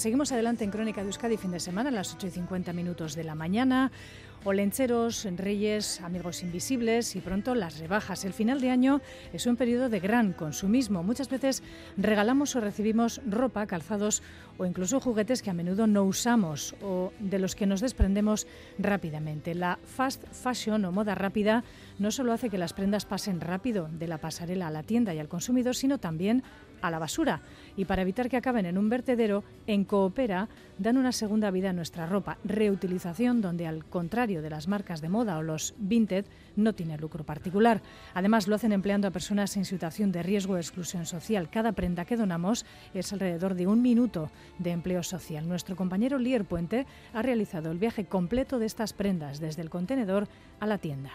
Seguimos adelante en Crónica de Euskadi fin de semana a las 8 y 50 minutos de la mañana. Olencheros, Reyes, Amigos Invisibles y pronto las rebajas. El final de año es un periodo de gran consumismo. Muchas veces regalamos o recibimos ropa, calzados o incluso juguetes que a menudo no usamos o de los que nos desprendemos rápidamente. La fast fashion o moda rápida no solo hace que las prendas pasen rápido de la pasarela a la tienda y al consumidor, sino también a la basura. Y para evitar que acaben en un vertedero, en Coopera dan una segunda vida a nuestra ropa. Reutilización donde, al contrario de las marcas de moda o los vintage, no tiene lucro particular. Además, lo hacen empleando a personas en situación de riesgo de exclusión social. Cada prenda que donamos es alrededor de un minuto de empleo social. Nuestro compañero Lier Puente ha realizado el viaje completo de estas prendas desde el contenedor a la tienda.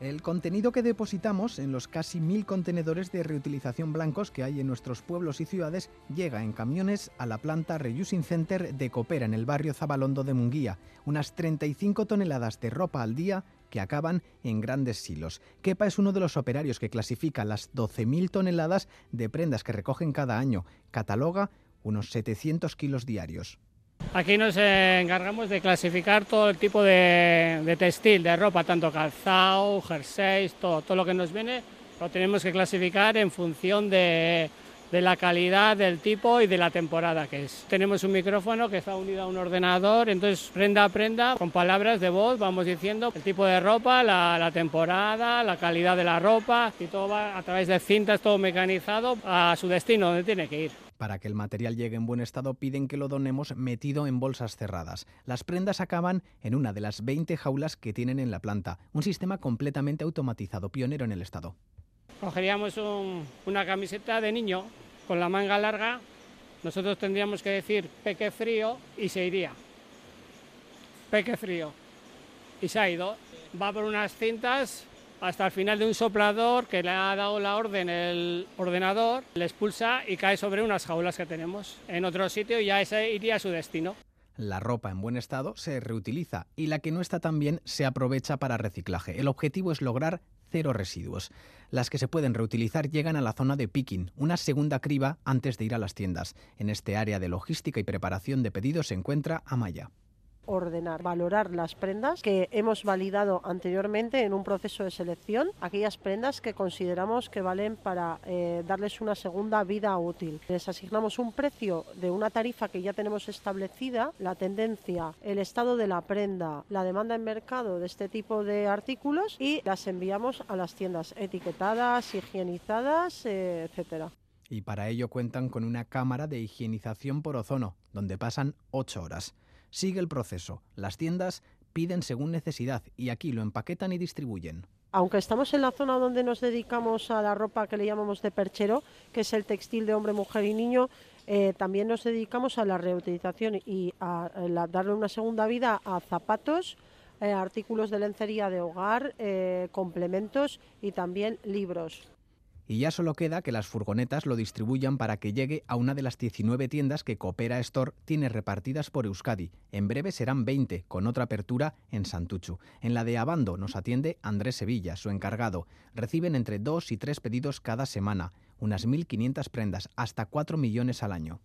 El contenido que depositamos en los casi mil contenedores de reutilización blancos que hay en nuestros pueblos y ciudades llega en camiones a la planta Reusing Center de Copera en el barrio Zabalondo de Munguía. Unas 35 toneladas de ropa al día que acaban en grandes silos. Kepa es uno de los operarios que clasifica las 12.000 toneladas de prendas que recogen cada año. Cataloga unos 700 kilos diarios. Aquí nos encargamos de clasificar todo el tipo de, textil, de ropa, tanto calzado, jerseys, todo, todo lo que nos viene lo tenemos que clasificar en función de, la calidad, del tipo y de la temporada que es. Tenemos un micrófono que está unido a un ordenador, entonces prenda a prenda, con palabras de voz, vamos diciendo el tipo de ropa, la, la, temporada, la calidad de la ropa y todo va a través de cintas, todo mecanizado a su destino, donde tiene que ir. Para que el material llegue en buen estado piden que lo donemos metido en bolsas cerradas. Las prendas acaban en una de las 20 jaulas que tienen en la planta, un sistema completamente automatizado, pionero en el estado. Cogeríamos una camiseta de niño con la manga larga, nosotros tendríamos que decir peque frío y se iría. Peque frío. Y se ha ido. Va por unas cintas hasta el final de un soplador que le ha dado la orden el ordenador, le expulsa y cae sobre unas jaulas que tenemos en otro sitio y ya ese iría a su destino. La ropa en buen estado se reutiliza y la que no está tan bien se aprovecha para reciclaje. El objetivo es lograr cero residuos. Las que se pueden reutilizar llegan a la zona de picking, una segunda criba antes de ir a las tiendas. En este área de logística y preparación de pedidos se encuentra Amaya ordenar, valorar las prendas que hemos validado anteriormente en un proceso de selección, aquellas prendas que consideramos que valen para eh, darles una segunda vida útil. Les asignamos un precio de una tarifa que ya tenemos establecida, la tendencia, el estado de la prenda, la demanda en mercado de este tipo de artículos y las enviamos a las tiendas etiquetadas, higienizadas, eh, etcétera y para ello cuentan con una cámara de higienización por ozono, donde pasan ocho horas. Sigue el proceso. Las tiendas piden según necesidad y aquí lo empaquetan y distribuyen. Aunque estamos en la zona donde nos dedicamos a la ropa que le llamamos de perchero, que es el textil de hombre, mujer y niño, eh, también nos dedicamos a la reutilización y a, darle una segunda vida a zapatos, eh, artículos de lencería de hogar, eh, complementos y también libros y ya solo queda que las furgonetas lo distribuyan para que llegue a una de las 19 tiendas que Coopera Store tiene repartidas por Euskadi. En breve serán 20, con otra apertura en Santuchu. En la de Abando nos atiende Andrés Sevilla, su encargado. Reciben entre 2 y 3 pedidos cada semana, unas 1.500 prendas, hasta 4 millones al año.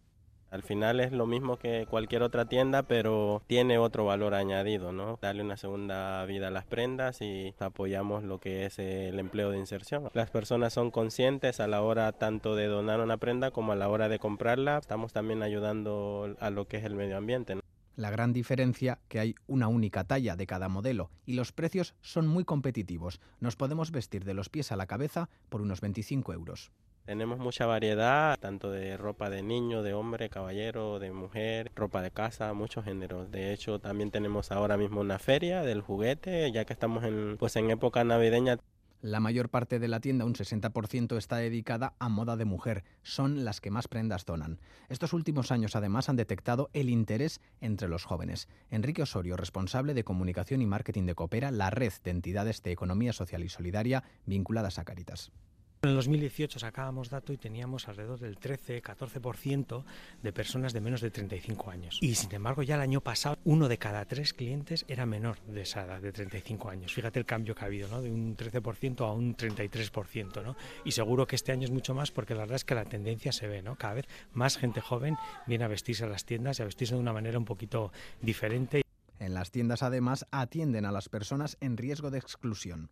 Al final es lo mismo que cualquier otra tienda, pero tiene otro valor añadido, ¿no? Darle una segunda vida a las prendas y apoyamos lo que es el empleo de inserción. Las personas son conscientes a la hora tanto de donar una prenda como a la hora de comprarla. Estamos también ayudando a lo que es el medio ambiente. La gran diferencia que hay una única talla de cada modelo y los precios son muy competitivos. Nos podemos vestir de los pies a la cabeza por unos 25 euros. Tenemos mucha variedad, tanto de ropa de niño, de hombre, caballero, de mujer, ropa de casa, muchos géneros. De hecho, también tenemos ahora mismo una feria del juguete, ya que estamos en, pues en época navideña. La mayor parte de la tienda, un 60%, está dedicada a moda de mujer. Son las que más prendas donan. Estos últimos años, además, han detectado el interés entre los jóvenes. Enrique Osorio, responsable de comunicación y marketing de Coopera, la red de entidades de economía social y solidaria vinculadas a Caritas En el 2018 sacábamos dato y teníamos alrededor del 13-14% de personas de menos de 35 años. Y sin embargo, ya el año pasado, uno de cada tres clientes era menor de esa edad, de 35 años. Fíjate el cambio que ha habido, ¿no? de un 13% a un 33%. ¿no? Y seguro que este año es mucho más porque la verdad es que la tendencia se ve. ¿no? Cada vez más gente joven viene a vestirse a las tiendas y a vestirse de una manera un poquito diferente. En las tiendas además atienden a las personas en riesgo de exclusión.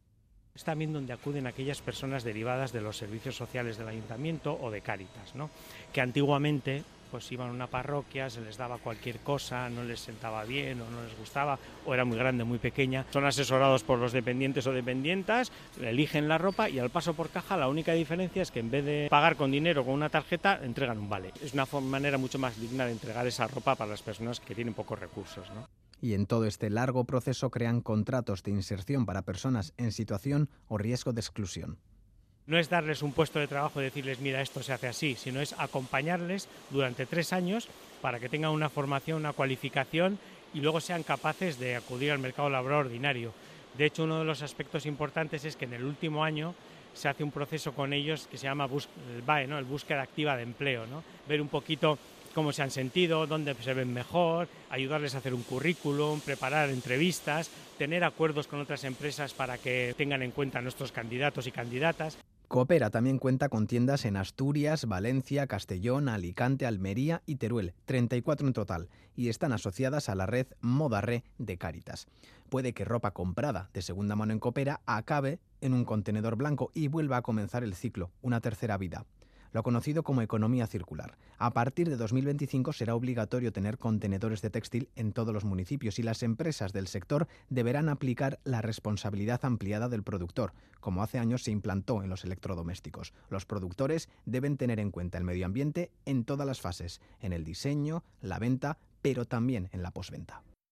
Es también donde acuden aquellas personas derivadas de los servicios sociales del ayuntamiento o de Cáritas, ¿no? que antiguamente pues iban a una parroquia, se les daba cualquier cosa, no les sentaba bien o no les gustaba, o era muy grande, muy pequeña. Son asesorados por los dependientes o dependientas, eligen la ropa y al paso por caja la única diferencia es que en vez de pagar con dinero o con una tarjeta, entregan un vale. Es una manera mucho más digna de entregar esa ropa para las personas que tienen pocos recursos. ¿no? Y en todo este largo proceso crean contratos de inserción para personas en situación o riesgo de exclusión. No es darles un puesto de trabajo y decirles, mira, esto se hace así, sino es acompañarles durante tres años para que tengan una formación, una cualificación y luego sean capaces de acudir al mercado laboral ordinario. De hecho, uno de los aspectos importantes es que en el último año se hace un proceso con ellos que se llama el BAE, el búsqueda activa de empleo, ver un poquito cómo se han sentido, dónde se ven mejor, ayudarles a hacer un currículum, preparar entrevistas, tener acuerdos con otras empresas para que tengan en cuenta a nuestros candidatos y candidatas. Coopera también cuenta con tiendas en Asturias, Valencia, Castellón, Alicante, Almería y Teruel, 34 en total, y están asociadas a la red Modarre de Cáritas. Puede que ropa comprada de segunda mano en Coopera acabe en un contenedor blanco y vuelva a comenzar el ciclo, una tercera vida lo conocido como economía circular. A partir de 2025 será obligatorio tener contenedores de textil en todos los municipios y las empresas del sector deberán aplicar la responsabilidad ampliada del productor, como hace años se implantó en los electrodomésticos. Los productores deben tener en cuenta el medio ambiente en todas las fases, en el diseño, la venta, pero también en la posventa.